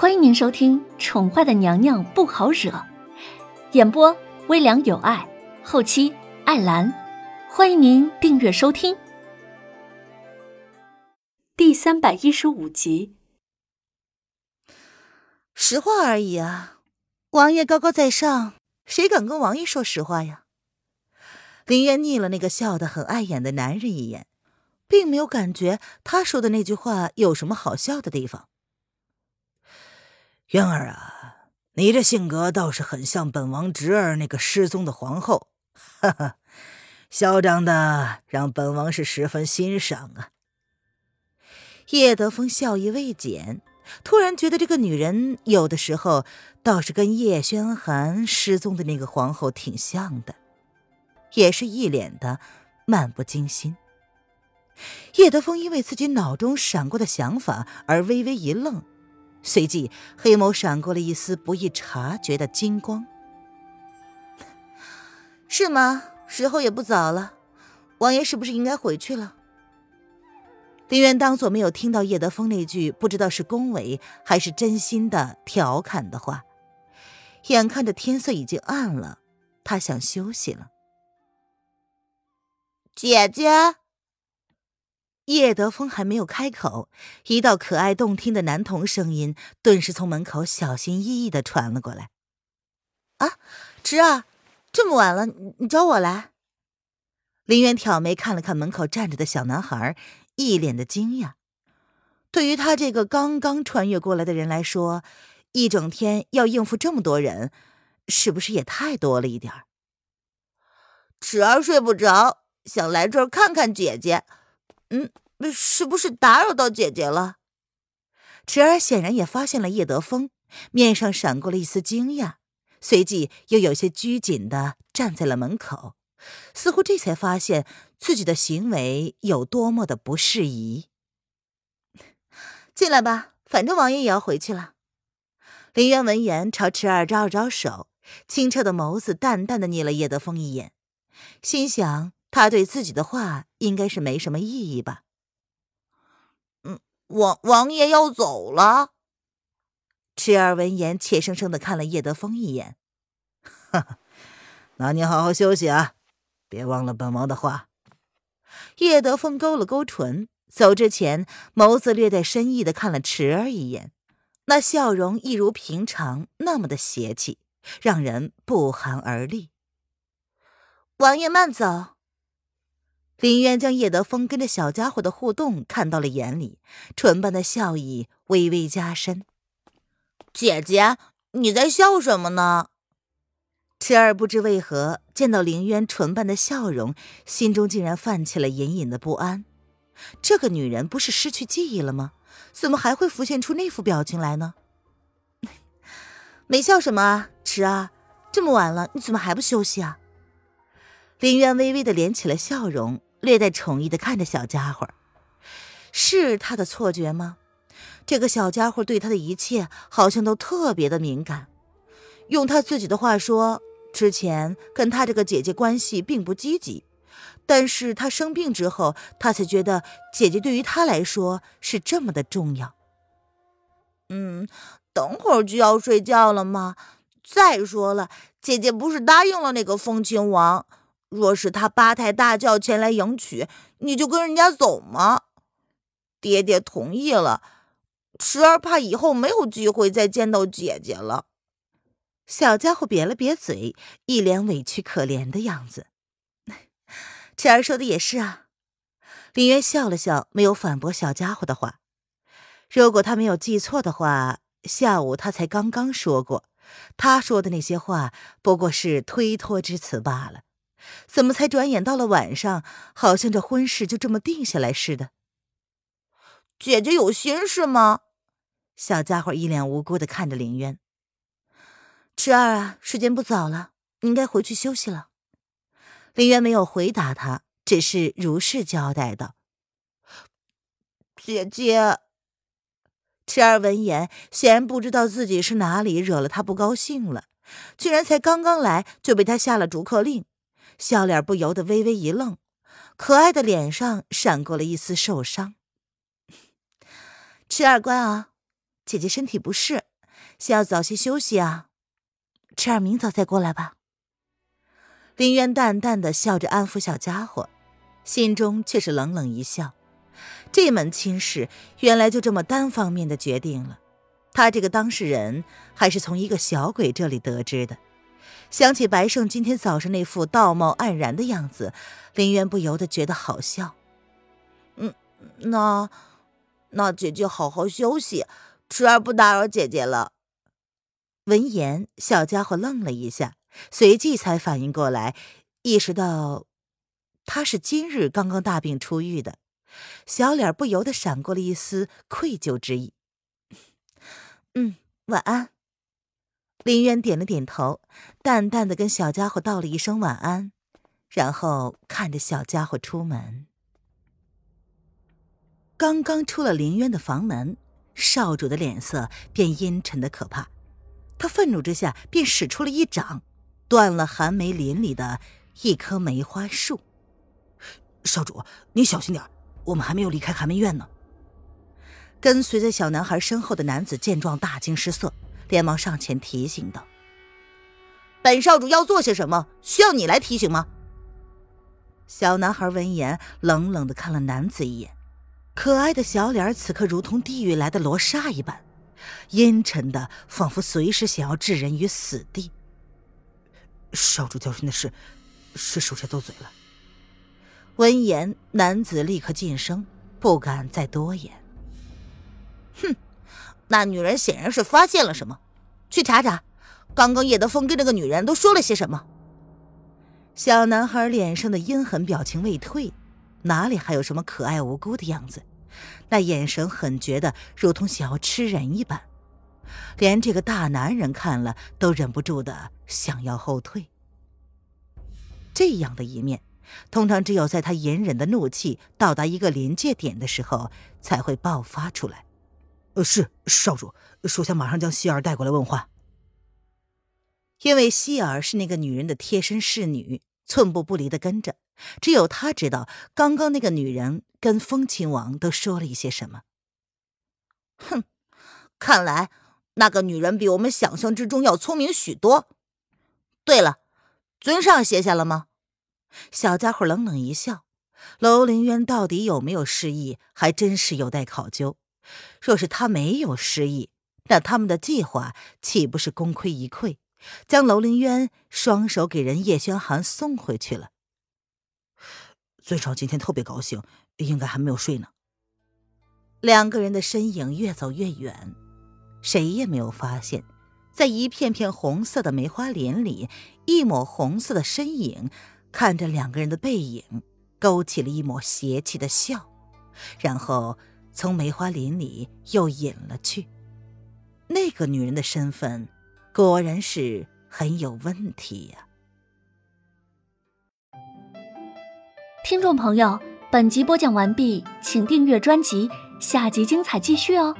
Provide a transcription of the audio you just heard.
欢迎您收听《宠坏的娘娘不好惹》，演播微凉有爱，后期艾兰。欢迎您订阅收听。第三百一十五集。实话而已啊，王爷高高在上，谁敢跟王爷说实话呀？林渊睨了那个笑得很碍眼的男人一眼，并没有感觉他说的那句话有什么好笑的地方。渊儿啊，你这性格倒是很像本王侄儿那个失踪的皇后，哈哈，嚣张的让本王是十分欣赏啊。叶德风笑意未减，突然觉得这个女人有的时候倒是跟叶轩寒失踪的那个皇后挺像的，也是一脸的漫不经心。叶德风因为自己脑中闪过的想法而微微一愣。随即，黑眸闪过了一丝不易察觉的金光。是吗？时候也不早了，王爷是不是应该回去了？林渊当作没有听到叶德风那句不知道是恭维还是真心的调侃的话。眼看着天色已经暗了，他想休息了。姐姐。叶德风还没有开口，一道可爱动听的男童声音顿时从门口小心翼翼的传了过来：“啊，侄儿，这么晚了，你找我来？”林渊挑眉看了看门口站着的小男孩，一脸的惊讶。对于他这个刚刚穿越过来的人来说，一整天要应付这么多人，是不是也太多了一点儿侄儿睡不着，想来这儿看看姐姐。嗯，是不是打扰到姐姐了？池儿显然也发现了叶德风，面上闪过了一丝惊讶，随即又有些拘谨的站在了门口，似乎这才发现自己的行为有多么的不适宜。进来吧，反正王爷也要回去了。林渊闻言朝池儿招了招手，清澈的眸子淡淡的睨了叶德风一眼，心想。他对自己的话应该是没什么意义吧？嗯，王王爷要走了。池儿闻言，怯生生的看了叶德风一眼，哈哈，那你好好休息啊，别忘了本王的话。叶德风勾了勾唇，走之前，眸子略带深意的看了池儿一眼，那笑容一如平常那么的邪气，让人不寒而栗。王爷慢走。林渊将叶德风跟着小家伙的互动看到了眼里，唇瓣的笑意微微加深。姐姐，你在笑什么呢？池儿不知为何见到林渊唇瓣的笑容，心中竟然泛起了隐隐的不安。这个女人不是失去记忆了吗？怎么还会浮现出那副表情来呢？没笑什么啊，池儿，这么晚了，你怎么还不休息啊？林渊微微的敛起了笑容。略带宠意的看着小家伙，是他的错觉吗？这个小家伙对他的一切好像都特别的敏感。用他自己的话说，之前跟他这个姐姐关系并不积极，但是他生病之后，他才觉得姐姐对于他来说是这么的重要。嗯，等会儿就要睡觉了吗？再说了，姐姐不是答应了那个风亲王？若是他八抬大轿前来迎娶，你就跟人家走吗？爹爹同意了，池儿怕以后没有机会再见到姐姐了。小家伙瘪了瘪嘴，一脸委屈可怜的样子。池儿说的也是啊。林渊笑了笑，没有反驳小家伙的话。如果他没有记错的话，下午他才刚刚说过，他说的那些话不过是推脱之词罢了。怎么才转眼到了晚上，好像这婚事就这么定下来似的？姐姐有心事吗？小家伙一脸无辜的看着林渊。池儿啊，时间不早了，你应该回去休息了。林渊没有回答他，只是如实交代道：“姐姐。”池儿闻言，显然不知道自己是哪里惹了他不高兴了，居然才刚刚来就被他下了逐客令。笑脸不由得微微一愣，可爱的脸上闪过了一丝受伤。池儿乖啊，姐姐身体不适，先要早些休息啊，迟儿明早再过来吧。林渊淡淡的笑着安抚小家伙，心中却是冷冷一笑。这门亲事原来就这么单方面的决定了，他这个当事人还是从一个小鬼这里得知的。想起白胜今天早上那副道貌岸然的样子，林渊不由得觉得好笑。嗯，那那姐姐好好休息，迟儿不打扰姐姐了。闻言，小家伙愣了一下，随即才反应过来，意识到他是今日刚刚大病初愈的，小脸不由得闪过了一丝愧疚之意。嗯，晚安。林渊点了点头，淡淡的跟小家伙道了一声晚安，然后看着小家伙出门。刚刚出了林渊的房门，少主的脸色便阴沉的可怕。他愤怒之下便使出了一掌，断了寒梅林里的一棵梅花树。少主，您小心点我们还没有离开寒梅院呢。跟随在小男孩身后的男子见状大惊失色。连忙上前提醒道：“本少主要做些什么？需要你来提醒吗？”小男孩闻言，冷冷的看了男子一眼，可爱的小脸此刻如同地狱来的罗刹一般，阴沉的仿佛随时想要置人于死地。少主教训的是，是属下斗嘴了。闻言，男子立刻噤声，不敢再多言。哼。那女人显然是发现了什么，去查查，刚刚叶德风跟那个女人都说了些什么。小男孩脸上的阴狠表情未退，哪里还有什么可爱无辜的样子？那眼神狠绝的，如同想要吃人一般，连这个大男人看了都忍不住的想要后退。这样的一面，通常只有在他隐忍的怒气到达一个临界点的时候，才会爆发出来。是少主，属下马上将希儿带过来问话。因为希儿是那个女人的贴身侍女，寸步不离的跟着，只有她知道刚刚那个女人跟风亲王都说了一些什么。哼，看来那个女人比我们想象之中要聪明许多。对了，尊上歇下了吗？小家伙冷冷一笑。楼凌渊到底有没有失忆，还真是有待考究。若是他没有失忆，那他们的计划岂不是功亏一篑？将楼凌渊双手给人叶轩寒送回去了。尊少今天特别高兴，应该还没有睡呢。两个人的身影越走越远，谁也没有发现，在一片片红色的梅花林里，一抹红色的身影看着两个人的背影，勾起了一抹邪气的笑，然后。从梅花林里又隐了去，那个女人的身份果然是很有问题呀。听众朋友，本集播讲完毕，请订阅专辑，下集精彩继续哦。